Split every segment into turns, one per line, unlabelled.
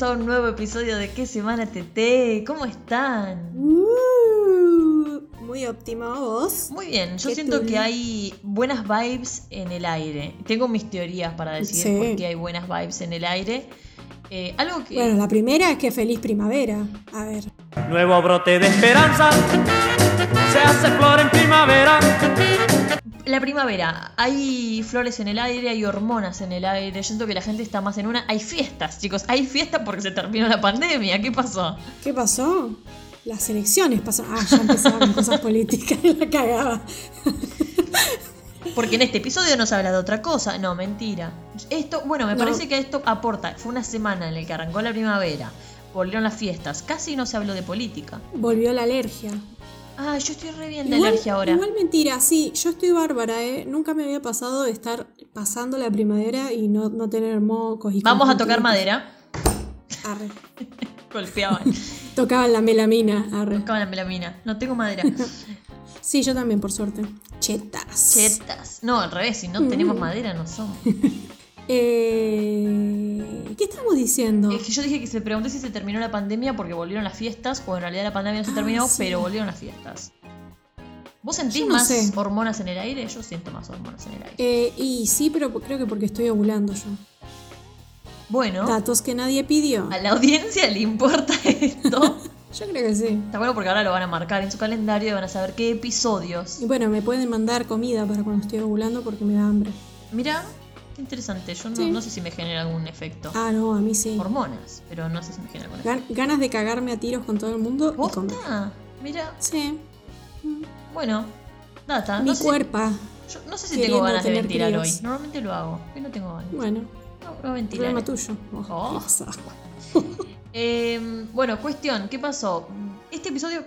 Bienvenidos a un nuevo episodio de ¿Qué semana TT? ¿Cómo están?
Uh, muy óptima vos.
Muy bien, yo
¿Qué
siento
tú?
que hay buenas vibes en el aire. Tengo mis teorías para decir
Sí.
por qué hay buenas vibes en el aire. Eh, algo que...
Bueno, la primera es que feliz primavera. A ver.
Nuevo brote de esperanza, se hace flor en primavera.
La primavera, hay flores en el aire, hay hormonas en el aire. Yo siento que la gente está más en una. Hay fiestas, chicos. Hay fiestas porque se terminó la pandemia. ¿Qué pasó?
¿Qué pasó? Las elecciones pasaron. Ah, ya empezaron cosas políticas. La cagaba.
Porque en este episodio no se habla de otra cosa. No, mentira. Esto, bueno, me
No.
parece que esto aporta. Fue una semana en la que arrancó la primavera. Volvieron las fiestas. Casi no se habló de política.
Volvió la alergia.
Ah, yo estoy re bien de
Igual,
alergia ahora.
igual mentira, sí, yo estoy bárbara, ¿eh? Nunca me había pasado de estar pasando la primavera y no, no tener mocos y
Vamos a tocar madera.
Arre.
Golpeaban.
Tocaban la melamina, arre.
Tocaban la melamina. No tengo madera.
Sí, yo también, por suerte. Chetas.
Chetas. No, al revés. Si no tenemos madera, no somos.
Eh, ¿Qué estamos diciendo?
Es que yo dije que se pregunté si se terminó la pandemia porque volvieron las fiestas, o en realidad la pandemia no se
Ah,
terminó,
sí.
pero volvieron las fiestas. ¿Vos sentís
no
más
sé.
hormonas en el aire? Yo siento más hormonas en el aire.
Eh, y sí, pero creo que porque estoy ovulando yo.
Bueno,
Datos que nadie pidió.
a la audiencia le importa esto.
Yo creo que sí.
Está bueno porque ahora lo van a marcar en su calendario y van a saber qué episodios.
Y bueno, me pueden mandar comida para cuando estoy ovulando porque me da hambre.
Mira, interesante. Yo no,
Sí.
no sé si me genera algún efecto.
Ah, no, a mí sí.
Hormonas, pero no sé si me genera algún efecto.
Gan- ganas de cagarme a tiros con todo el mundo y.
¿Posta? Mira,
Sí,
bueno, data.
mi
no
cuerpo.
yo no sé si tengo ganas de ventilar
críos.
hoy. Normalmente lo hago. Hoy no tengo ganas.
Bueno,
No, no ventilaré.
problema tuyo. Oh,
Oh. Eh, bueno, cuestión, ¿qué pasó? Este episodio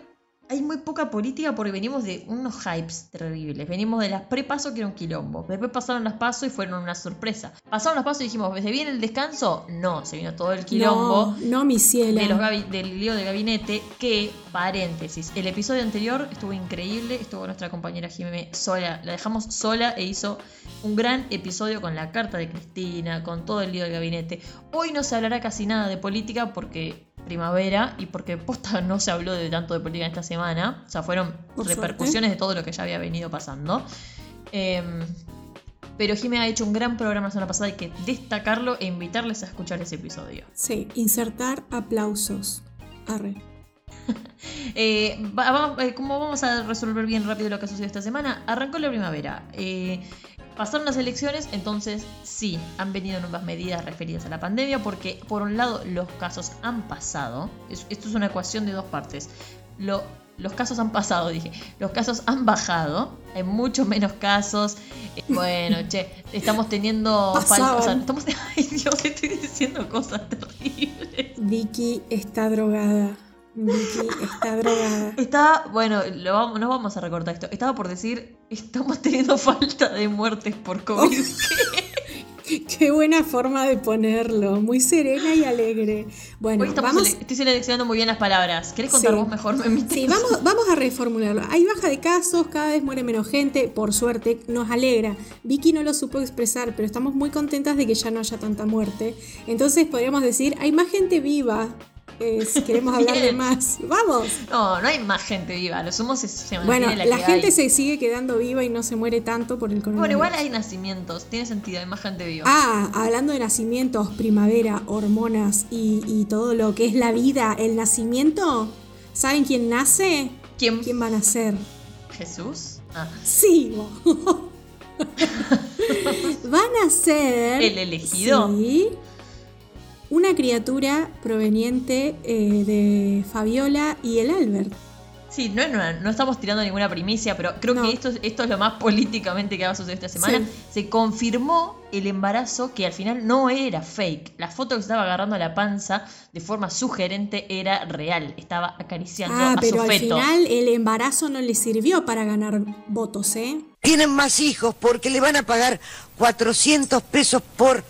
hay muy poca política porque venimos de unos hypes terribles. Venimos de las pre-paso que era un quilombo. Después pasaron las paso y fueron una sorpresa. Pasaron las paso y dijimos, ¿se viene el descanso? No, se vino todo el quilombo.
No, no, mi cielo.
De los del lío de gabinete, que, paréntesis, el episodio anterior estuvo increíble, estuvo nuestra compañera Jimé sola, la dejamos sola e hizo un gran episodio con la carta de Cristina, con todo el lío del gabinete. Hoy no se hablará casi nada de política porque primavera y porque posta no se habló de tanto de política esta semana, o sea, fueron
Por
repercusiones de todo lo que ya había venido pasando. Em, pero Jimé ha hecho un gran programa la semana pasada, hay que destacarlo e invitarles a escuchar ese episodio.
Sí, insertar aplausos. Arre.
Eh, va- va- eh, ¿Cómo vamos a resolver bien rápido lo que sucedió esta semana? Arrancó la primavera. eh, pasaron las elecciones, entonces sí, han venido nuevas medidas referidas a la pandemia porque por un lado los casos han pasado. Es- esto es una ecuación de dos partes. Lo- los casos han pasado, dije. Los casos han bajado. Hay mucho menos casos. Eh, bueno, che, estamos teniendo... fal-
Pasaban.
o sea, estamos, ay Dios, estoy diciendo cosas terribles.
Vicky está drogada. Vicky está drogada.
Estaba, bueno, lo vamos, no vamos a recortar esto. Estaba por decir, estamos teniendo falta de muertes por COVID.
Qué buena forma de ponerlo. Muy serena y alegre. Bueno,
Hoy
vamos.
sele- estoy seleccionando muy bien las palabras. ¿Querés contar
Sí.
vos mejor? Me?
Sí, vamos, vamos a reformularlo. Hay baja de casos, cada vez muere menos gente, por suerte, nos alegra. Vicky no lo supo expresar, pero estamos muy contentas de que ya no haya tanta muerte. Entonces podríamos decir, hay más gente viva. Queremos hablar de más. Vamos.
No, no hay más gente viva. Lo sumo se, se
Bueno, la
que
gente
hay.
se sigue quedando viva y no se muere tanto por el
Bueno,
coronavirus.
igual hay nacimientos. Tiene sentido, hay más gente viva.
Ah, hablando de nacimientos, primavera, hormonas y, y todo lo que es la vida, el nacimiento, ¿saben quién nace?
¿Quién?
¿Quién va a nacer?
¿Jesús? Ah,
Sí. Van a ser.
¿El elegido?
Sí. Una criatura proveniente eh, de Fabiola y el Albert.
Sí, no, no, no estamos tirando ninguna primicia, pero creo
No.
que esto, es- esto es lo más políticamente que va a suceder esta semana.
Sí.
Se confirmó el embarazo que al final no era fake. La foto que estaba agarrando a la panza de forma sugerente era real. Estaba acariciando
Ah,
a
pero
su
al
feto.
final el embarazo no le sirvió para ganar votos, ¿eh?
tienen más hijos porque le van a pagar 400 pesos por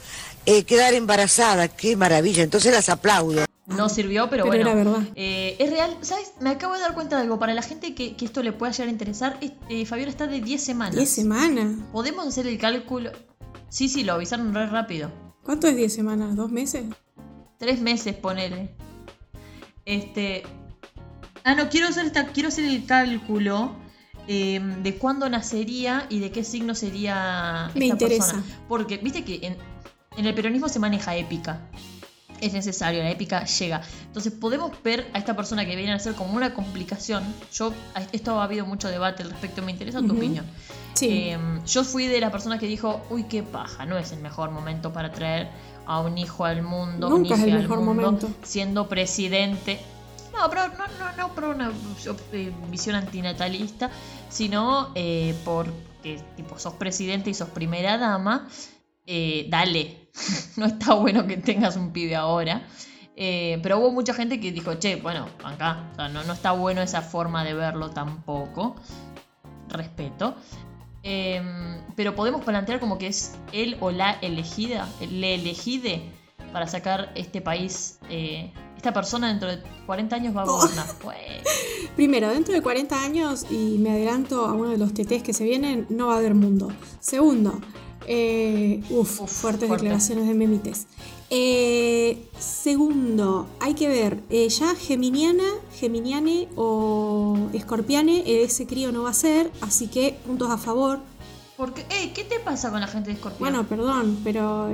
eh, quedar embarazada. Qué maravilla, entonces las aplaudo.
No sirvió, pero,
Pero
bueno.
era verdad.
Eh, es real. ¿Sabes? Me acabo de dar cuenta de algo. Para la gente que, que esto le pueda llegar a interesar, es- eh, Fabiola está de 10 semanas.
10 semanas.
Podemos hacer el cálculo. Sí, sí, lo avisaron re rápido.
¿Cuánto es 10 semanas? ¿Dos meses?
Tres meses, ponele. Este. Ah, no, quiero hacer, esta, quiero hacer el cálculo eh, de cuándo nacería y de qué signo sería
Me
esta
interesa.
persona. Porque, viste que en, en el peronismo se maneja épica. Es necesario, la épica llega. Entonces podemos ver a esta persona que viene a ser como una complicación. Yo, esto ha habido mucho debate al respecto, me interesa tu opinión.
Sí.
Eh, yo fui de las personas que dijo, uy, qué paja, no es el mejor momento para traer a un hijo al mundo, un
Nunca es el
al
mejor
mundo,
momento.
siendo presidente. No, pero no, no, no por una eh, visión antinatalista, sino eh, porque tipo sos presidente y sos primera dama. eh, dale, no está bueno que tengas un pibe ahora. Eh, pero hubo mucha gente que dijo, che, bueno, acá, o sea, no, no está bueno esa forma de verlo tampoco. Respeto. Eh, pero podemos plantear como que es él o la elegida, le elegide para sacar este país. eh, esta persona dentro de 40 años va a gobernar. Pues,
Primero, dentro de 40 años, y me adelanto a uno de los TTs que se vienen, no va a haber mundo. Segundo, eh, uf,
Uf,
fuertes
fuerte.
declaraciones de memites. Eh, segundo, hay que ver, eh, ya Geminiana, Geminiane o Escorpiane, eh, ese crío no va a ser, así que puntos a favor.
porque, eh, ¿qué te pasa con la gente de Escorpión?
Bueno, perdón, pero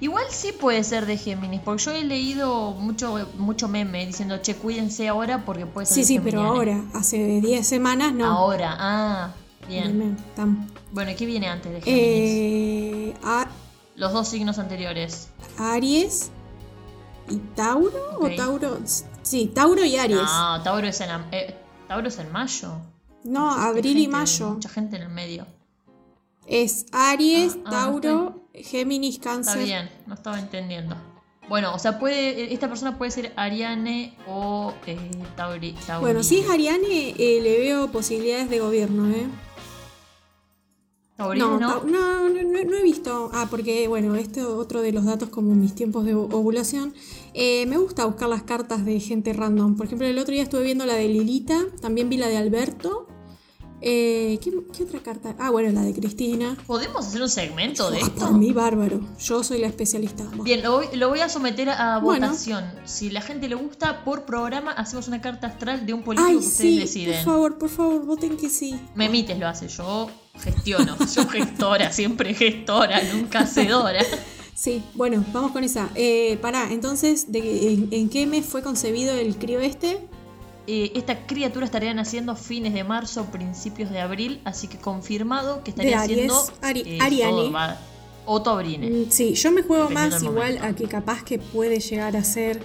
Igual sí puede ser de Géminis, porque yo he leído mucho, mucho meme diciendo, che, cuídense ahora porque puede ser
sí,
de
sí, pero
Geminiane".
ahora, hace 10 semanas no.
Ahora, ah, bien.
Tam-
Bueno, ¿y qué viene antes de Géminis?
Eh, a-
Los dos signos anteriores.
Aries y Tauro o Tauro sí Tauro y Aries
No, Tauro es en, eh, Tauro es en mayo.
no abril y mayo
Mucha gente en el medio.
es Aries
Ah, ah,
Tauro Géminis
Está
Cáncer
bien, no estaba entendiendo. Bueno, o sea, puede esta persona puede ser Ariane o eh, Tauri, Tauri.
bueno si es Ariane eh, le veo posibilidades de gobierno eh no,
¿no?
no, no, he visto. Ah, porque, bueno, este otro de los datos como mis tiempos de ovulación. Eh, me gusta buscar las cartas de gente random. Por ejemplo, el otro día estuve viendo la de Lilita, también vi la de Alberto. Eh, ¿qué, qué otra carta? Ah, bueno, la de Cristina.
¿Podemos hacer un segmento de esto?
por mí, bárbaro. Yo soy la especialista.
Bien, lo voy, lo voy a someter a
Bueno.
votación. Si la gente le gusta, por programa hacemos una carta astral de un político
Ay,
que ustedes
sí,
deciden.
por favor, por favor, voten que sí.
Memites lo hace, yo gestiono. Yo gestora, siempre gestora, nunca hacedora.
Sí, bueno, vamos con esa. Eh, pará, entonces, ¿de, en, en qué mes fue concebido el crío este?
Eh, esta criatura estaría naciendo a fines de marzo, principios de abril, así que confirmado que estaría siendo
Ari-
eh,
Ariane.
todo o.
Mm, Sí, yo me juego más igual a que capaz que puede llegar a ser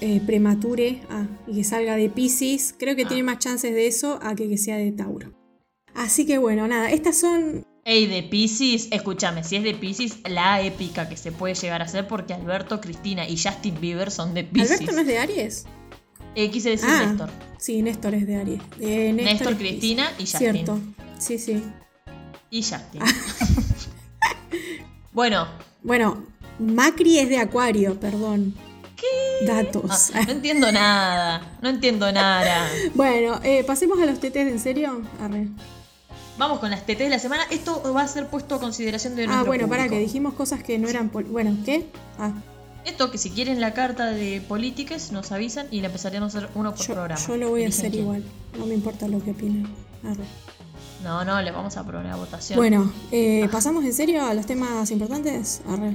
eh, premature ah, y que salga de Pisces. Creo que
Ah.
tiene más chances de eso a que que sea de Tauro. Así que bueno, nada, estas son...
Ey, de Pisces, escúchame, si es de Pisces, la épica que se puede llegar a hacer porque Alberto, Cristina y Justin Bieber son de Pisces.
¿Alberto no es de Aries?
Eh, quise decir
Ah,
Néstor.
sí, Néstor es de Aries. Eh, Néstor,
Néstor,
es
Cristina y. Justin.
Cierto, sí, sí.
Y Justin. bueno,
Bueno, Macri es de Acuario, perdón. ¿Qué? Datos.
ah, no entiendo nada. No entiendo nada.
Bueno, eh, pasemos a los TTs, ¿en serio? Arre.
Vamos con las TT de la semana. Esto va a ser puesto a consideración de
Ah,
nuestro
bueno, para que dijimos cosas que no eran... Bueno, ¿qué? Ah,
Esto que si quieren la carta de políticas nos avisan y la empezaremos a hacer uno por
yo,
programa.
yo lo voy a hacer
quién.
igual. No me importa lo que opinen. Arre.
No, no, le vamos a poner a votación.
Bueno, eh, ¿pasamos en serio a los temas importantes? Arre.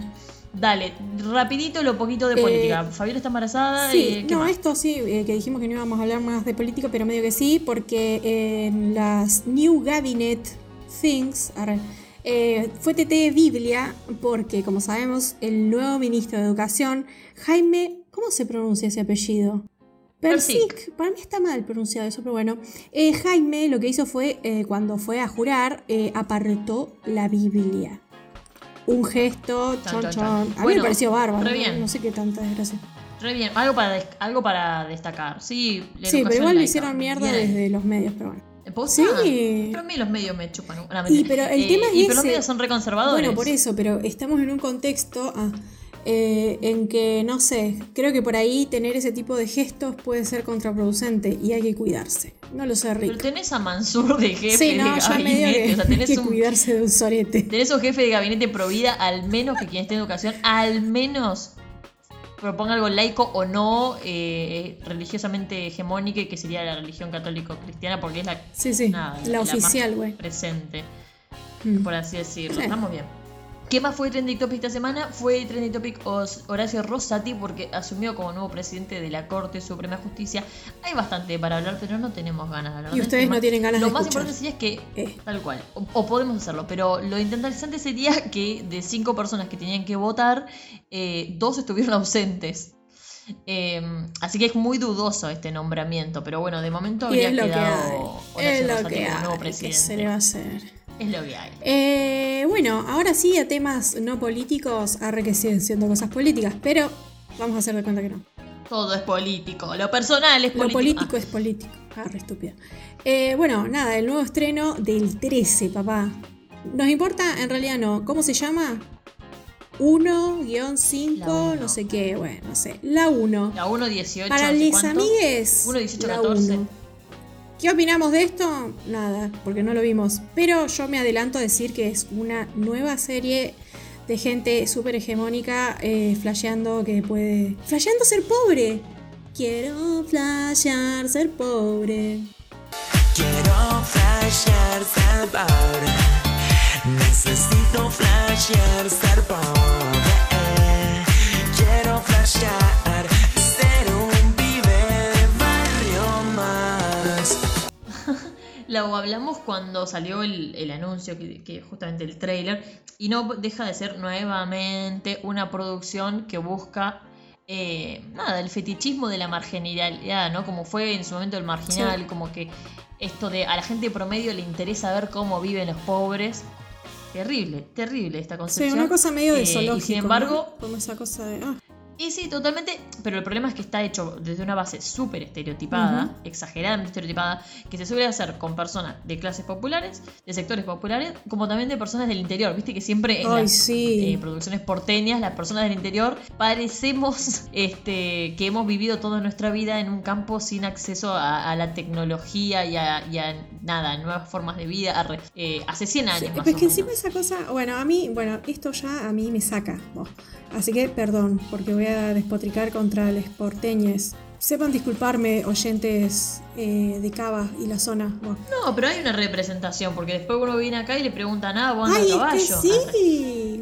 Dale, rapidito lo poquito de
Eh,
política. Fabiola está embarazada.
Sí,
eh, ¿qué
no,
más?
esto sí, eh, que dijimos que no íbamos a hablar más de política, pero medio que sí, porque en las New Cabinet Things arre, eh, fue TT Biblia, porque como sabemos, el nuevo ministro de Educación, Jaime, ¿cómo se pronuncia ese apellido?
Persic.
Para mí está mal pronunciado eso, pero bueno. Eh, Jaime lo que hizo fue, eh, cuando fue a jurar, apartó la Biblia. Un gesto, chon, chon. A mí me pareció bárbaro.
re
¿no?
bien.
No sé qué tanta desgracia.
Re bien, algo para, des- algo para destacar. Sí, la
Sí, pero igual lo hicieron mierda
Bien
desde los medios, pero bueno.
¿Posta?
Sí.
Pero a mí los medios me chupan. No,
Y, pero el tema es
y pero los medios son reconservadores.
Bueno, por eso, pero estamos en un contexto ah, eh, en que, no sé, creo que por ahí tener ese tipo de gestos puede ser contraproducente y hay que cuidarse. No lo sé,
Pero
Rick.
tenés a Mansur de jefe
Sí, no,
de gabinete.
que
o sea,
hay
tenés
que
un,
cuidarse de un sorete.
tenés un jefe de gabinete pro vida, al menos que quien esté en educación, al menos proponga algo laico o no eh, religiosamente hegemónica, que sería la religión católico-cristiana, porque es la,
Sí, sí,
nada,
la oficial, güey.
presente,
Mm.
por así decirlo.
Sí.
Estamos bien. ¿Qué más fue trending topic esta semana? Fue trending topic Horacio Rosati porque asumió como nuevo presidente de la Corte Suprema de Justicia. Hay bastante para hablar, pero no tenemos ganas de hablar.
Y
del
ustedes no tienen ganas
Lo
de
más
escuchar.
importante sería que
Eh.
Tal cual. O, o podemos hacerlo, pero lo interesante sería que de cinco personas que tenían que votar, eh, dos estuvieron ausentes. Eh, así que es muy dudoso este nombramiento, pero bueno, de momento habría
es que
quedado
hay.
Horacio
Es lo
Rosati
que
como nuevo
hay. ¿Qué
presidente.
se le va a hacer?
Es lo que hay.
Eh, bueno, ahora sí a temas no políticos, arre que siguen siendo cosas políticas, pero vamos a hacer de cuenta que no.
Todo es político, lo personal es
Lo
político.
político es político. Ah, re estúpida. Eh, bueno, nada, el nuevo estreno del 13, papá. ¿Nos importa? En realidad no. ¿Cómo se llama? 1-5,
La uno.
no sé qué, bueno, no sé. La 1.
La 1, 18,
Para
cuánto.
amigues.
1, 18,
la
14.
uno. ¿Qué opinamos de esto? Nada, porque no lo vimos. Pero yo me adelanto a decir que es una nueva serie de gente súper hegemónica eh, flasheando que puede. ¡Flasheando ser pobre! Quiero flashear ser pobre.
Quiero flashear ser pobre. Necesito flashear ser pobre. Quiero flashear
Lo hablamos cuando salió el, el anuncio, que, que justamente el trailer, y no deja de ser nuevamente una producción que busca eh, nada, el fetichismo de la marginalidad, ¿no? Como fue en su momento el marginal,
Sí.
como que esto de a la gente promedio le interesa ver cómo viven los pobres. Terrible, terrible esta
Sí,
concepción.
una cosa medio de
Eh,
zoológico.
Y sin embargo,
¿no? Como esa cosa de. ah,
y sí, totalmente, pero el problema es que está hecho desde una base súper estereotipada,
Ujú.
exageradamente estereotipada, que se suele hacer con personas de clases populares, de sectores populares, como también de personas del interior. Viste que siempre en
Ay,
las
sí.
eh, producciones porteñas, las personas del interior, parecemos este, que hemos vivido toda nuestra vida en un campo sin acceso a, a la tecnología y a, y a nada, nuevas formas de vida. Eh, hace 100 años.
Sí,
más
pero es
o
que encima esa cosa, bueno, a mí, bueno, esto ya a mí me saca. Así que perdón, porque voy a despotricar contra los porteñes. Sepan disculparme, oyentes eh, de Cava y la zona.
No, pero hay una representación, porque después uno viene acá y le preguntan, ah, vos andas a caballo.
es que sí.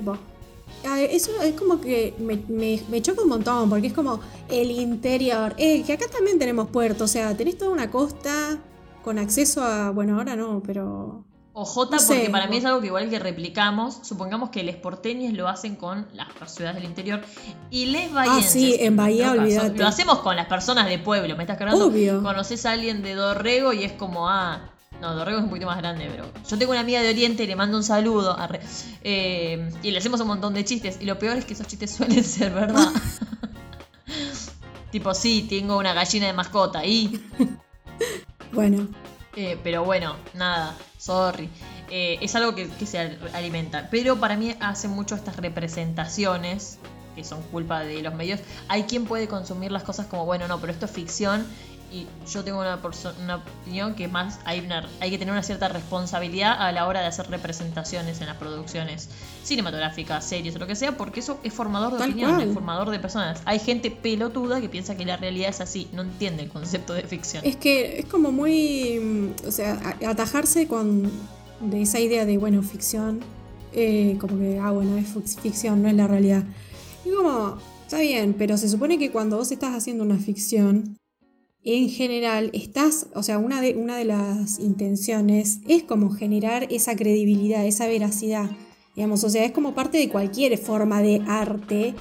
Ay, Eso es como que me, me- me choca un montón, porque es como el interior. Eh, que acá también tenemos puerto, o sea, tenés toda una costa con acceso a, bueno, ahora no, pero...
O J,
No sé,
porque para mí es algo que igual que replicamos. Supongamos que los porteños lo hacen con las ciudades del interior. Y les bahienses.
Ah, sí, en Bahía, olvídate.
Lo hacemos con las personas de pueblo, ¿me estás cargando?
Obvio.
Conoces a alguien de Dorrego y es como, ah. No, Dorrego es un poquito más grande, pero. Yo tengo una amiga de Oriente y le mando un saludo. Eh, y le hacemos un montón de chistes. Y lo peor es que esos chistes suelen ser verdad. tipo, sí, tengo una gallina de mascota. Y.
Bueno,
Eh, pero bueno, nada, sorry. Eh, es algo que, que se al- alimenta. Pero para mí hace mucho estas representaciones, que son culpa de los medios. Hay quien puede consumir las cosas como, bueno, no, pero esto es ficción. Y yo tengo una, una opinión que más hay, una, hay que tener una cierta responsabilidad a la hora de hacer representaciones en las producciones cinematográficas, series o lo que sea, porque eso es formador de
Tal
opinión,
cual.
es formador de personas. Hay gente pelotuda que piensa que la realidad es así, no entiende el concepto de ficción.
Es que es como muy. mm, O sea, atajarse con. de esa idea de, bueno, ficción. eh, como que, ah, bueno, es ficción, no es la realidad. Y como, está bien, pero se supone que cuando vos estás haciendo una ficción, en general, estás. O sea, una de, una de las intenciones es como generar esa credibilidad, esa veracidad. Digamos, o sea, es como parte de cualquier forma de arte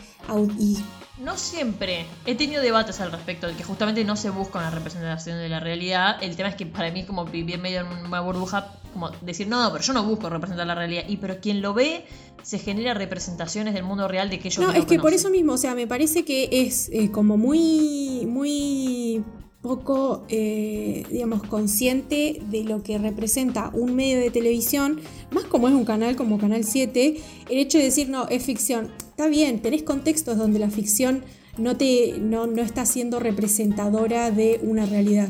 y
No siempre. He tenido debates al respecto de que justamente no se busca una representación de la realidad. El tema es que para mí es como vivir medio en una burbuja, como decir, no, no, pero yo no busco representar la realidad. Y pero quien lo ve, se genera representaciones del mundo real de que ellos
No,
no
es que por eso mismo, o sea, me parece que es eh, como muy, muy poco, eh, digamos, consciente de lo que representa un medio de televisión, más como es un canal como Canal 7, el hecho de decir, no, es ficción. Está bien, tenés contextos donde la ficción no, te, no, no está siendo representadora de una realidad.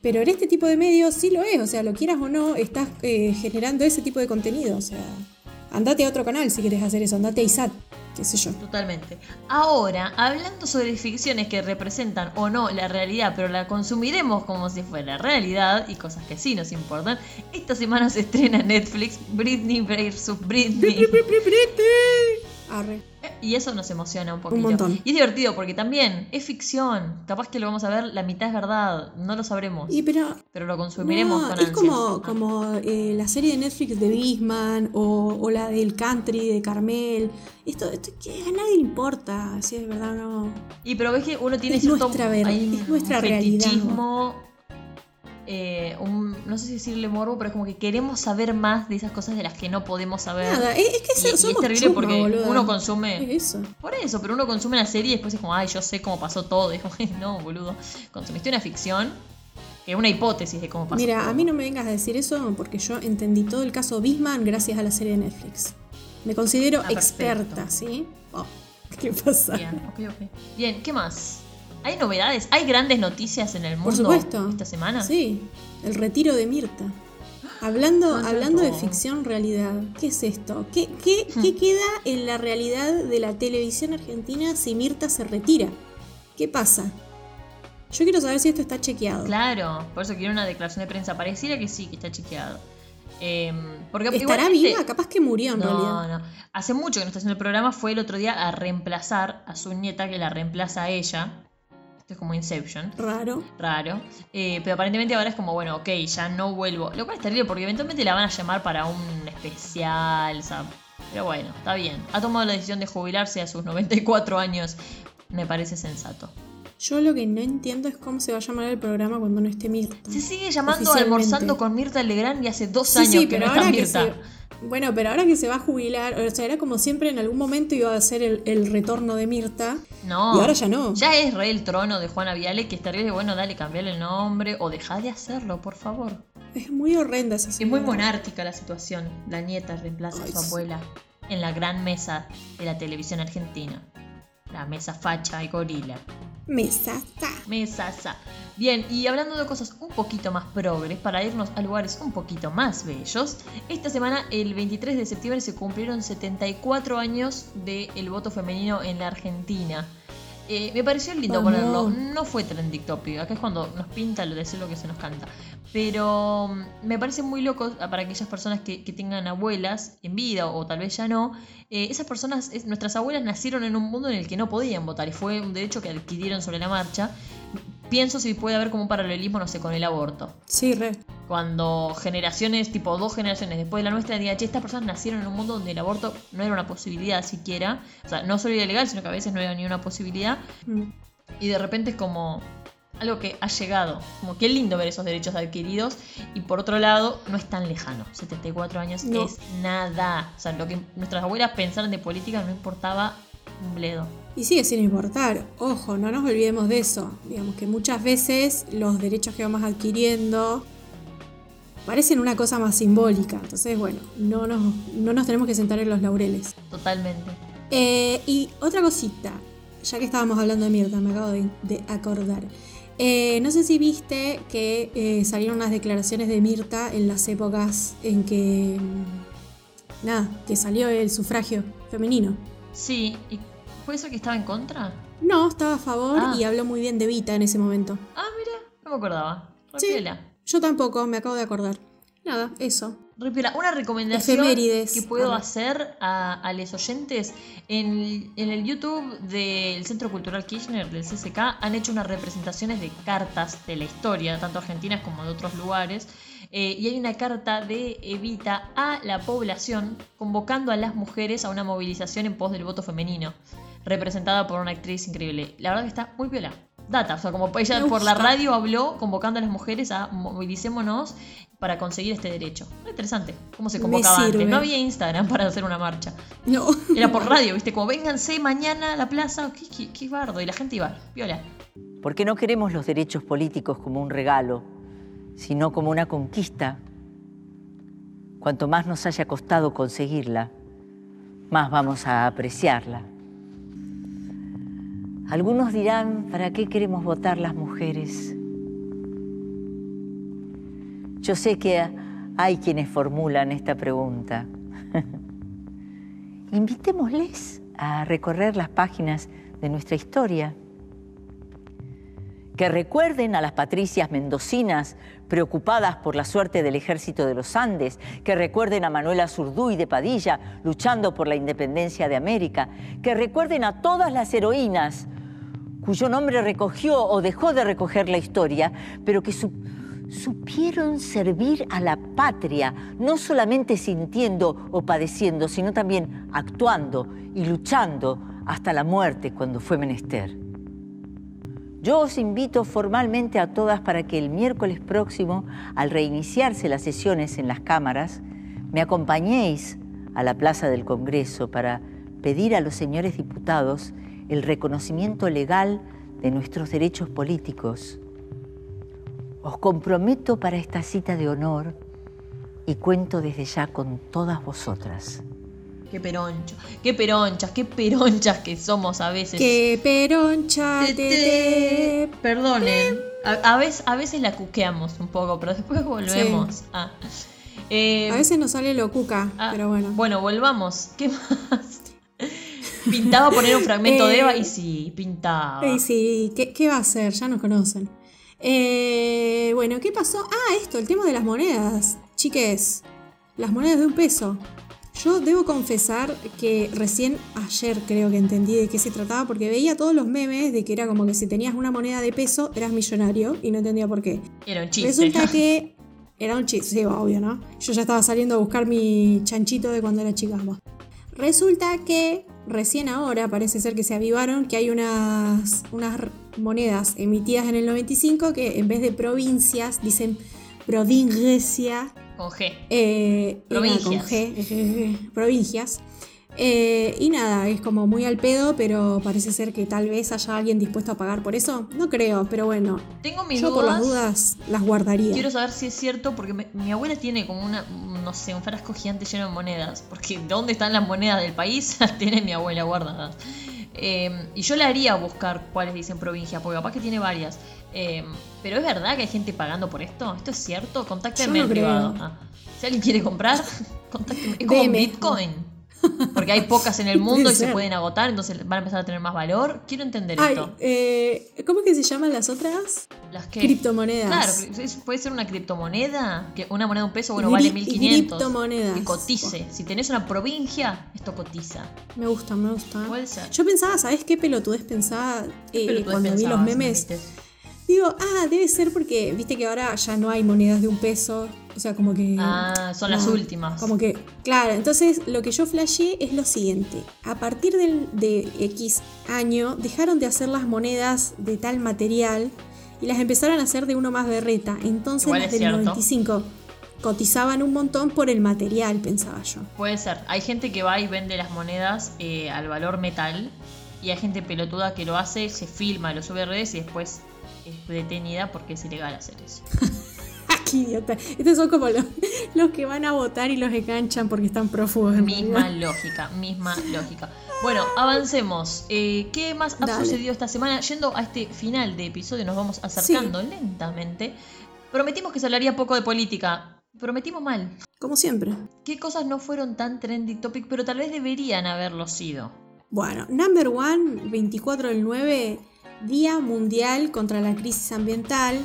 Pero en este tipo de medios sí lo es, o sea, lo quieras o no, estás eh, generando ese tipo de contenido, o sea, andate a otro canal si quieres hacer eso, andate a ISAT. qué sé yo.
Totalmente. Ahora, hablando sobre ficciones que representan o no la realidad, pero la consumiremos como si fuera realidad y cosas que sí nos importan, esta semana se estrena en Netflix Britney vs. Britney.
Arre.
Y eso nos emociona un poquito.
montón.
Y es divertido porque también es ficción. Capaz que lo vamos a ver, la mitad es verdad, no lo sabremos.
Y pero
Pero lo consumiremos
no,
con
es como,
Ah.
como eh, la serie de Netflix de Bisman o, o la del country de Carmel. Esto, esto que a nadie le importa, si es verdad o no.
Y pero ves que uno tiene
Es
cierto
nuestra ver-
hay
es nuestra
un
realidad.
Eh, un- no sé si decirle morbo, pero es como que queremos saber más de esas cosas de las que no podemos saber.
Nada, es, es que
Y- y es terrible porque
boluda.
uno consume-
Es eso.
Por eso, pero uno consume la serie y después es como, ay, yo sé cómo pasó todo. Es como, no, boludo. Consumiste una ficción que es una hipótesis de cómo pasó
Mira,
todo.
a mí no me vengas a decir eso porque yo entendí todo el caso Bisman gracias a la serie de Netflix. Me considero
Ah,
experta, ¿sí? Oh, ¿Qué pasa?
Bien, ok, ok. Bien, ¿qué más? ¿Hay novedades? ¿Hay grandes noticias en el mundo
Por supuesto.
esta semana?
Sí, el retiro de Mirta. Hablando, hablando de ficción realidad, ¿qué es esto? ¿Qué, qué,
Hmm.
qué queda en la realidad de la televisión argentina si Mirta se retira? ¿Qué pasa? Yo quiero saber si esto está chequeado.
Claro, por eso quiero una declaración de prensa. Pareciera que sí, que está chequeado. Eh, porque
¿Estará viva? Capaz que murió en
No,
realidad.
no. Hace mucho que no está haciendo el programa. Fue el otro día a reemplazar a su nieta, que la reemplaza a ella. Esto es como Inception.
Raro.
Raro. Eh, pero aparentemente ahora es como, bueno, ok, ya no vuelvo. Lo cual es terrible porque eventualmente la van a llamar para un especial. pero bueno, está bien. Ha tomado la decisión de jubilarse a sus 94 años. Me parece sensato.
Yo lo que no entiendo es cómo se va a llamar el programa cuando no esté Mirta.
Se sigue llamando. Almorzando con Mirta Legrand y hace dos
Sí,
años
sí,
que
pero
no está
ahora que
Mirta.
se... Bueno, pero ahora que se va a jubilar, o sea, era como siempre en algún momento iba a ser el, el retorno de Mirta.
No.
Y ahora ya no.
Ya es re el trono de Juana Viale, que es terrible. Bueno, dale, cambiarle el nombre o dejá de hacerlo, por favor.
Es muy horrenda esa
Es muy monárquica la situación. La nieta reemplaza
Ay,
a su abuela en la gran mesa de la televisión argentina. La mesa facha y gorila.
Mesata.
Mesasa. Bien, y hablando de cosas un poquito más progres, para irnos a lugares un poquito más bellos, esta semana, el 23 de septiembre, se cumplieron 74 años del voto femenino en la Argentina. Eh, me pareció lindo
Vamos.
ponerlo. No fue trending topic. Acá es cuando nos pinta lo de decir lo que se nos canta. Pero mm, me parece muy loco ah, para aquellas personas que, que tengan abuelas en vida o tal vez ya no. eh, esas personas, es- nuestras abuelas nacieron en un mundo en el que no podían votar y fue un derecho que adquirieron sobre la marcha. Pienso si puede haber como un paralelismo, no sé, con el aborto.
Sí, re.
Cuando generaciones, tipo dos generaciones después de la nuestra, digan, che, estas personas nacieron en un mundo donde el aborto no era una posibilidad siquiera. O sea, no solo era ilegal, sino que a veces no era ni una posibilidad.
Mm.
Y de repente es como algo que ha llegado. Como qué lindo ver esos derechos adquiridos. Y por otro lado, no es tan lejano. 74 años
No.
es nada. O sea, lo que nuestras abuelas pensaron de política no importaba un bledo.
Y sigue sin importar. Ojo, no nos olvidemos de eso. Digamos que muchas veces los derechos que vamos adquiriendo parecen una cosa más simbólica. Entonces, bueno, no nos, no nos tenemos que sentar en los laureles.
Totalmente.
Eh, y otra cosita, ya que estábamos hablando de Mirta, me acabo de, de acordar. Eh, no sé si viste que eh, salieron unas declaraciones de Mirta en las épocas en que. mm, Nada, que salió el sufragio femenino.
Sí, ¿y fue eso que estaba en contra?
No, estaba a favor
Ah.
y habló muy bien de Vita en ese momento.
Ah, mira, no me acordaba. Re
Sí.
piola.
Yo tampoco, me acabo de acordar. Nada, eso.
Re piola. Una recomendación
Efemérides.
que puedo hacer a, a los oyentes. En, en el YouTube del Centro Cultural Kirchner, del CCK, han hecho unas representaciones de cartas de la historia, tanto argentinas como de otros lugares. Eh, y hay una carta de Evita a la población convocando a las mujeres a una movilización en pos del voto femenino, representada por una actriz increíble. La verdad que está muy piola. Data, o sea, como ella por la radio habló convocando a las mujeres a movilicémonos para conseguir este derecho. Muy interesante. ¿Cómo se convocaba antes? No había Instagram para hacer una marcha.
No.
Era por radio, ¿viste? Como vénganse mañana a la plaza. Qué, qué- qué bardo. Y la gente iba. Viola.
Porque no queremos los derechos políticos como un regalo, sino como una conquista. Cuanto más nos haya costado conseguirla, más vamos a apreciarla. Algunos dirán, ¿para qué queremos votar las mujeres? Yo sé que hay quienes formulan esta pregunta. Invitémosles a recorrer las páginas de nuestra historia. Que recuerden a las patricias mendocinas preocupadas por la suerte del ejército de los Andes, que recuerden a Manuela Zurduy de Padilla luchando por la independencia de América, que recuerden a todas las heroínas cuyo nombre recogió o dejó de recoger la historia, pero que su- supieron servir a la patria, no solamente sintiendo o padeciendo, sino también actuando y luchando hasta la muerte cuando fue menester. Yo os invito formalmente a todas para que el miércoles próximo, al reiniciarse las sesiones en las cámaras, me acompañéis a la Plaza del Congreso para pedir a los señores diputados el reconocimiento legal de nuestros derechos políticos. Os comprometo para esta cita de honor y cuento desde ya con todas vosotras.
Qué peroncho, qué peronchas, qué peronchas que somos a veces.
Que peroncha
Te-
te,
Perdonen. A, a veces, a veces la cuqueamos un poco, pero después volvemos. Ah. Eh,
A veces nos sale lo cuca,
ah,
pero bueno.
Bueno, volvamos. ¿Qué más? Pintaba poner un fragmento de
Eh,
Eva y sí, pintaba.
Ey, sí, ¿qué, qué va a hacer? Ya nos conocen. Eh, bueno, ¿qué pasó? Ah, esto, el tema de las monedas. Chiques, las monedas de un peso. Yo debo confesar que recién ayer creo que entendí de qué se trataba porque veía todos los memes de que era como que si tenías una moneda de peso eras millonario y no entendía por qué.
Era un chiste.
Resulta que era un chiste, sí, obvio, ¿no? Yo ya estaba saliendo a buscar mi chanchito de cuando era chica. Resulta que recién ahora parece ser que se avivaron que hay unas, unas monedas emitidas en el 95 que en vez de provincias dicen provincia,
Con G.
eh, nada, con
Provincias.
G, eh, provincias. Eh, y nada, es como muy al pedo, pero parece ser que tal vez haya alguien dispuesto a pagar por eso. No creo, pero bueno,
Tengo mis
yo por las dudas las guardaría.
Quiero saber si es cierto porque me- mi abuela tiene como una, no sé, un frasco gigante lleno de monedas. Porque ¿dónde están las monedas del país? Las tiene mi abuela guardadas. Eh, y yo le haría buscar cuáles dicen provincia, porque capaz que tiene varias. Eh, pero es verdad que hay gente pagando por esto. ¿Esto es cierto? Contáctenme
no
en privado. Ah, Si alguien quiere comprar, contáctenme. Es como
Deme.
Bitcoin. Porque hay pocas en el mundo y se pueden agotar, entonces van a empezar a tener más valor. Quiero entender
Ay,
esto.
eh, ¿Cómo es que se llaman las otras?
Las que...
Criptomonedas.
Claro, puede ser una criptomoneda, que una moneda de un peso, bueno,
Gri-
vale 1500.
criptomonedas.
Que cotice. Si tenés una provincia, esto cotiza.
Me gusta, me gusta.
Puede ser.
Yo pensaba, ¿sabes qué pelotudez pensaba eh,
Pero tú
cuando vi los memes? Digo, ah, debe ser porque, viste que ahora ya no hay monedas de un peso. O sea, como que.
Ah, son las
no,
últimas.
Como que, claro, entonces lo que yo flasheé es lo siguiente. A partir del, de X año dejaron de hacer las monedas de tal material y las empezaron a hacer de uno más berreta. Entonces
Igual
las del
cierto.
95 cotizaban un montón por el material, pensaba yo.
Puede ser. Hay gente que va y vende las monedas eh, al valor metal. Y hay gente pelotuda que lo hace, se filma, lo sube a redes y después es detenida porque es ilegal hacer eso.
Qué idiota. Estos son como los, los que van a votar y los enganchan porque están prófugos. en
Misma
realidad.
lógica, misma lógica. Bueno, avancemos. Eh, ¿Qué más ha
Dale.
sucedido esta semana? Yendo a este final de episodio, nos vamos acercando lentamente. Prometimos que se hablaría poco de política. Prometimos mal.
Como siempre.
¿Qué cosas no fueron tan trending topic, pero tal vez deberían haberlo sido?
Bueno, number one, 24 del 9, Día Mundial contra la Crisis Ambiental.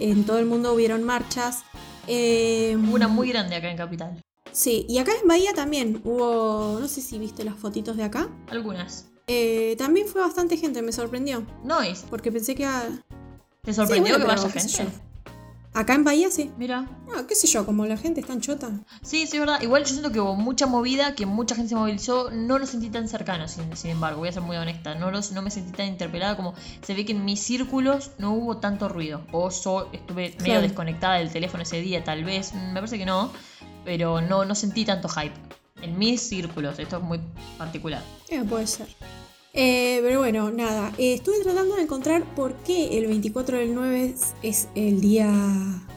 En todo el mundo hubieron marchas. Eh,
Una muy grande acá en Capital.
Sí, y acá en Bahía también hubo, no sé si viste las fotitos de acá.
Algunas.
Eh, también fue bastante gente, me sorprendió.
No es.
Porque pensé que... ah,
¿Te sorprendió
Sí, bueno,
que vaya gente?
Acá en Bahía sí.
Mira.
Ah, qué sé yo, como la gente es tan chota.
Sí, sí, es verdad. Igual yo siento que hubo mucha movida, que mucha gente se movilizó. No lo sentí tan cercano, sin, sin embargo. Voy a ser muy honesta. No, los, no me sentí tan interpelada como se ve que en mis círculos no hubo tanto ruido. O yo estuve medio desconectada del teléfono ese día, tal vez. Me parece que no. Pero no, no sentí tanto hype. En mis círculos. Esto es muy particular.
Eh, puede ser. Eh, pero bueno, nada. eh, estuve tratando de encontrar por qué el 24 del 9 es, es el Día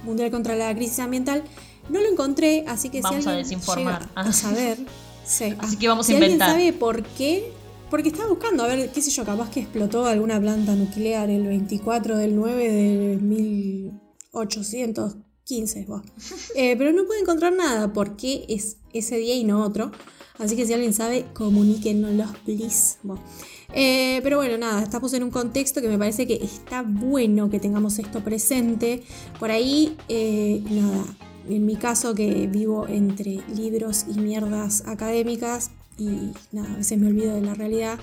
Mundial contra la Crisis Ambiental. No lo encontré, así que
Vamos
si
a
alguien
desinformar.
llega a saber. sí.
Así
Ah,
que vamos a
si alguien
inventar.
sabe por qué, porque estaba buscando, a ver, qué sé yo, capaz que explotó alguna planta nuclear el 24 del 9 de 1815. buah. Eh, pero no pude encontrar nada por qué es ese día y no otro. Así que si alguien sabe, comuníquenos, please. Bueno. Eh, pero bueno, nada, estamos en un contexto que me parece que está bueno que tengamos esto presente. Por ahí, eh, nada, en mi caso que vivo entre libros y mierdas académicas y nada, a veces me olvido de la realidad.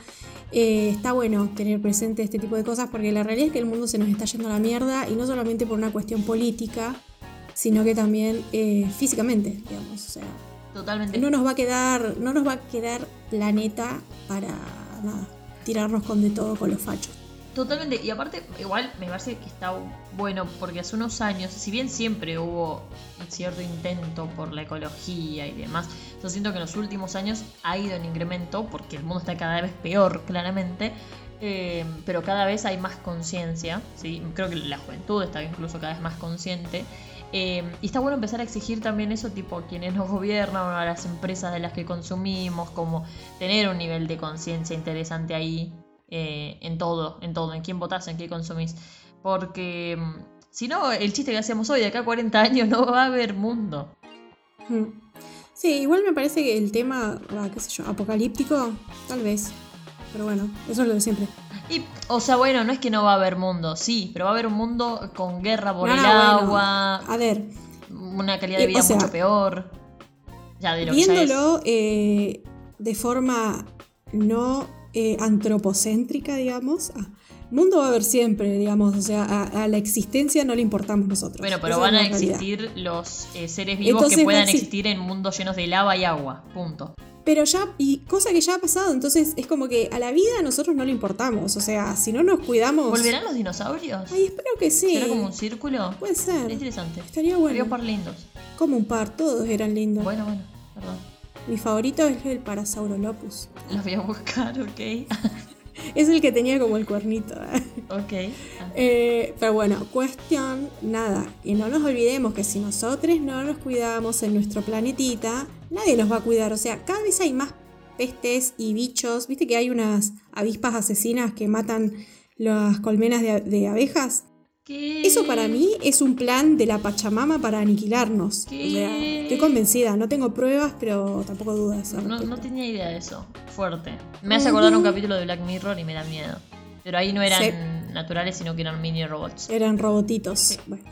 eh, está bueno tener presente este tipo de cosas porque la realidad es que el mundo se nos está yendo a la mierda y no solamente por una cuestión política, sino que también físicamente, digamos. O sea,
Totalmente.
no nos va a quedar, no nos va a quedar planeta para nada, tirarnos con de todo con los fachos.
Totalmente, y aparte, igual me parece que está bueno, porque hace unos años, si bien siempre hubo un cierto intento por la ecología y demás, yo siento que en los últimos años ha ido en incremento, porque el mundo está cada vez peor, claramente, eh, pero cada vez hay más conciencia, ¿sí? creo que la juventud está incluso cada vez más consciente. Eh, y está bueno empezar a exigir también eso, tipo a quienes nos gobiernan, a las empresas de las que consumimos, como tener un nivel de conciencia interesante ahí, eh, en todo, en todo, en quién votás, en qué consumís. Porque mm, si no, el chiste que hacíamos hoy, de acá a 40 años, no va a haber mundo.
Mm. Sí, igual me parece que el tema, ah, qué sé yo, apocalíptico, tal vez. Pero bueno, eso es lo de siempre.
Y, o sea, bueno, no es que no va a haber mundo, sí, pero va a haber un mundo con guerra por
No,
el
bueno,
agua,
A ver,
una calidad de
eh,
vida
o sea,
mucho peor. Ya de lo que ya es.
viéndolo eh, de forma no eh, antropocéntrica, digamos. ah, mundo va a haber siempre, digamos. O sea, a, a la existencia no le importamos nosotros.
Bueno, pero
Esa
van a
realidad.
existir los eh, seres vivos
Entonces
que puedan
exi-
existir en mundos llenos de lava y agua. Punto.
Pero ya, y cosa que ya ha pasado, entonces es como que a la vida a nosotros no le importamos. O sea, si no nos cuidamos.
¿Volverán los dinosaurios?
Ay, espero que sí.
¿Será como un círculo?
Puede ser.
Es interesante.
Estaría bueno.
un par lindos.
Como un par, todos eran lindos.
Bueno, bueno, perdón.
Mi favorito es el Parasaurolopus.
Los voy a buscar, ok.
Es el que tenía como el cuernito.
ok.
Eh, pero bueno, cuestión, nada. Y no nos olvidemos que si nosotros no nos cuidamos en nuestro planetita, nadie nos va a cuidar. O sea, cada vez hay más pestes y bichos. ¿Viste que hay unas avispas asesinas que matan las colmenas de, de abejas?
¿Qué?
Eso para mí es un plan de la Pachamama para aniquilarnos. O sea, estoy convencida. No tengo pruebas, pero tampoco dudas.
No, no tenía idea de eso. Fuerte. Me hace acordar un capítulo de Black Mirror y me da miedo. Pero ahí no eran
Sí.
naturales, sino que eran mini robots.
Eran robotitos. Bueno.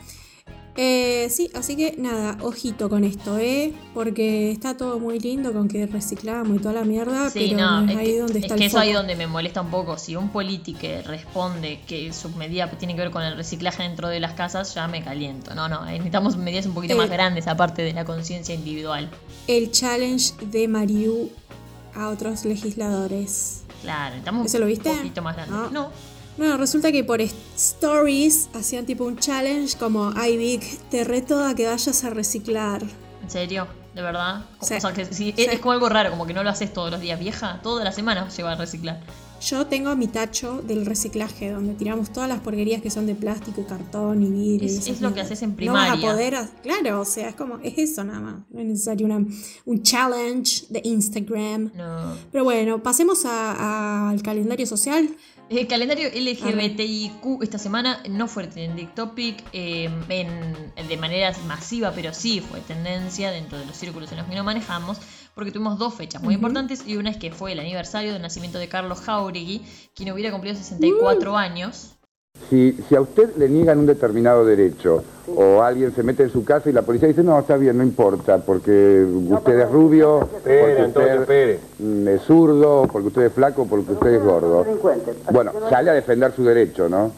Eh, sí, así que nada, ojito con esto, ¿eh? Porque está todo muy lindo con que reciclamos y toda la mierda,
Sí,
pero
no,
no es
es
ahí
que,
donde
es
está
que
el
eso ahí donde me molesta un poco. Si un político responde que su medida tiene que ver con el reciclaje dentro de las casas, ya me caliento. No, no, necesitamos medidas un poquito
Eh.
más grandes aparte de la conciencia individual.
El challenge de Mariu a otros legisladores.
Claro, estamos
¿Eso lo viste?
un poquito más grandes.
No.
no.
Bueno, resulta que por stories hacían tipo un challenge como, ay Vic, te reto a que vayas a reciclar.
¿En serio? ¿De verdad?
Sí.
O sea, que sí,
Sí.
es, como algo raro, como que no lo haces todos los días. Vieja, todas las semanas lleva a reciclar.
Yo tengo mi tacho del reciclaje, donde tiramos todas las porquerías que son de plástico, cartón y vidrio. y
Es-
esas
es lo que haces en
No vas a
primaria.
poder, claro, o sea, es como, es eso nada más. No es necesario una- un challenge de Instagram.
No.
Pero bueno, pasemos a- al calendario social.
El calendario LGBTIQ esta semana no fue trending topic eh, en- de manera masiva, pero sí fue tendencia dentro de los círculos en los que nos manejamos, porque tuvimos dos fechas muy importantes y una es que fue el aniversario del nacimiento de Carlos Jauregui, quien hubiera cumplido 64 años.
Si, si a usted le niegan un determinado derecho o alguien se mete en su casa y la policía dice, no, está bien, no importa, porque usted es rubio, porque usted mm, es zurdo, porque usted es flaco, porque usted es gordo. Bueno, sale a defender su derecho, ¿no?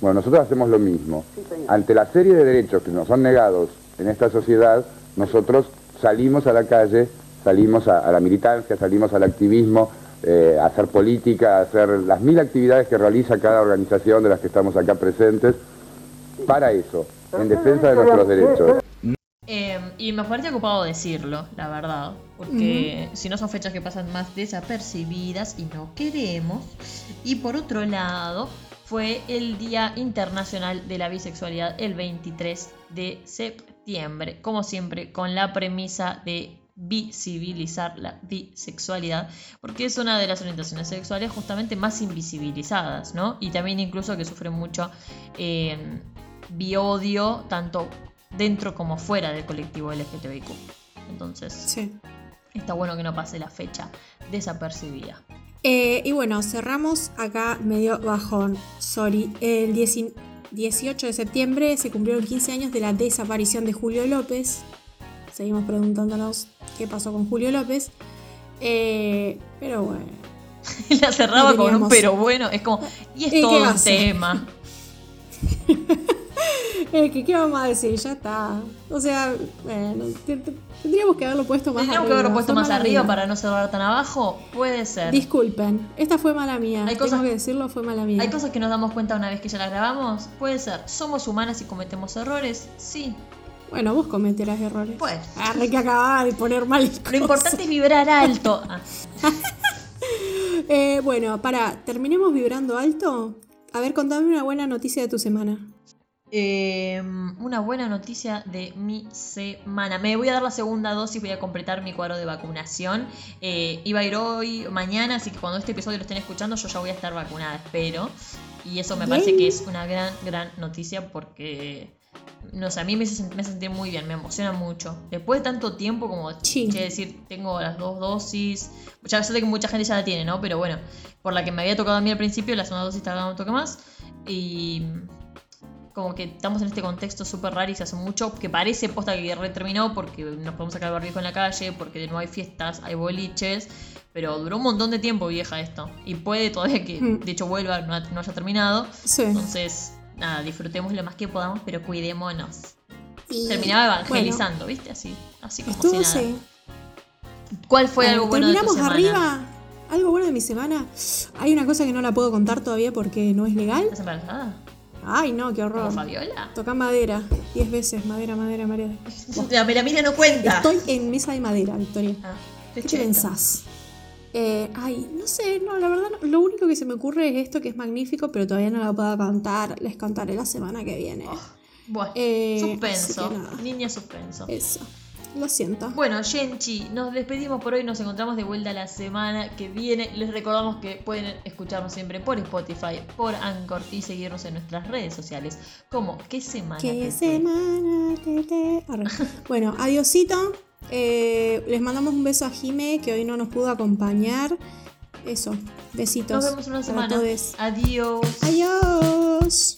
Bueno, nosotros hacemos lo mismo. Ante la serie de derechos que nos son negados en esta sociedad, nosotros salimos a la calle, salimos a, a la militancia, salimos al activismo, eh, hacer política, hacer las mil actividades que realiza cada organización de las que estamos acá presentes, para eso, en defensa de nuestros derechos.
Eh, y me parece ocupado decirlo, la verdad, porque si no son fechas que pasan más desapercibidas y no queremos. Y por otro lado, fue el Día Internacional de la Bisexualidad el 23 de septiembre, como siempre, con la premisa de visibilizar la bisexualidad, porque es una de las orientaciones sexuales justamente más invisibilizadas, ¿no? Y también incluso que sufren mucho eh, biodio, tanto dentro como fuera del colectivo LGTBIQ. Entonces,
Sí.
Está bueno que no pase la fecha desapercibida.
Eh, y bueno, cerramos acá medio bajón. Sorry. El 10 18 de septiembre se cumplieron 15 años de la desaparición de Julio López. Seguimos preguntándonos qué pasó con Julio López. Eh, pero bueno.
la cerraba
No
con un pero bueno. Es como, y es
¿Y qué
todo un tema.
Eh, que, ¿Qué vamos a decir? Ya está. O sea, bueno, te- te- tendríamos que haberlo puesto más
Tendríamos que
arriba.
haberlo puesto más arriba para no cerrar tan abajo. Puede ser.
Disculpen, esta fue mala mía.
Hay
Tengo
cosas-
que decirlo, fue mala mía.
Hay cosas que nos damos cuenta una vez que ya la grabamos. Puede ser. ¿Somos humanas y cometemos errores? Sí.
Bueno, vos cometerás errores.
Pues.
Hay que acabar de poner mal.
Lo importante es vibrar alto. Ah,
Eh, bueno, para, terminemos vibrando alto. A ver, contame una buena noticia de tu semana.
eh, una buena noticia de mi semana. Me voy a dar la segunda dosis, voy a completar mi cuadro de vacunación. Eh, iba a ir hoy, mañana, así que cuando este episodio lo estén escuchando yo ya voy a estar vacunada, espero. Y eso me
Bien.
parece que es una gran, gran noticia porque, no sé, a mí me hace, me hace sentir muy bien, me emociona mucho. Después de tanto tiempo como,
Sí.
che, decir, tengo las dos dosis. Ya sé que mucha gente ya la tiene, ¿no? Pero bueno, por la que me había tocado a mí al principio, la segunda dosis tardaba un toque más. Y como que estamos en este contexto súper raro y se hace mucho, que parece posta que re terminó porque nos podemos sacar barbijo en la calle, porque no hay fiestas, hay boliches, pero duró un montón de tiempo vieja esto. Y puede todavía que,
Mm.
de hecho, vuelva, no, no haya terminado.
Sí.
Entonces, nada, disfrutemos lo más que podamos, pero cuidémonos.
Y-
Terminaba
bueno,
evangelizando, ¿viste? Así, así como
estuvo,
si nada.
sí.
¿Cuál fue
Bueno,
algo bueno de tu
terminamos
semana?
arriba. Algo bueno de mi semana. Hay una cosa que no la puedo contar todavía porque no es legal.
¿Estás embarazada?
Ay, no, qué
¿Como
horror.
Fabiola?
Toca madera. Diez veces. Madera, madera, madera.
La melamina no cuenta.
Estoy en mesa de madera, Victoria.
Ah,
¿Qué
cheto.
pensás? Eh, ay, no sé, no, la verdad, no- lo único que se me ocurre es esto que es magnífico, pero todavía no lo puedo contar. Les contaré la semana que viene.
Bueno,
Eh,
suspenso. Niña suspenso.
Eso. Lo siento.
Bueno, Genchi, nos despedimos por hoy. Nos encontramos de vuelta la semana que viene. Les recordamos que pueden escucharnos siempre por Spotify, por Anchor y seguirnos en nuestras redes sociales. Como ¿Qué semana?
¿Qué semana? te, te? Arre. Bueno, adiosito. Eh, les mandamos un beso a Jime, que hoy no nos pudo acompañar. Eso, besitos.
Nos vemos una semana. Adiós.
Adiós.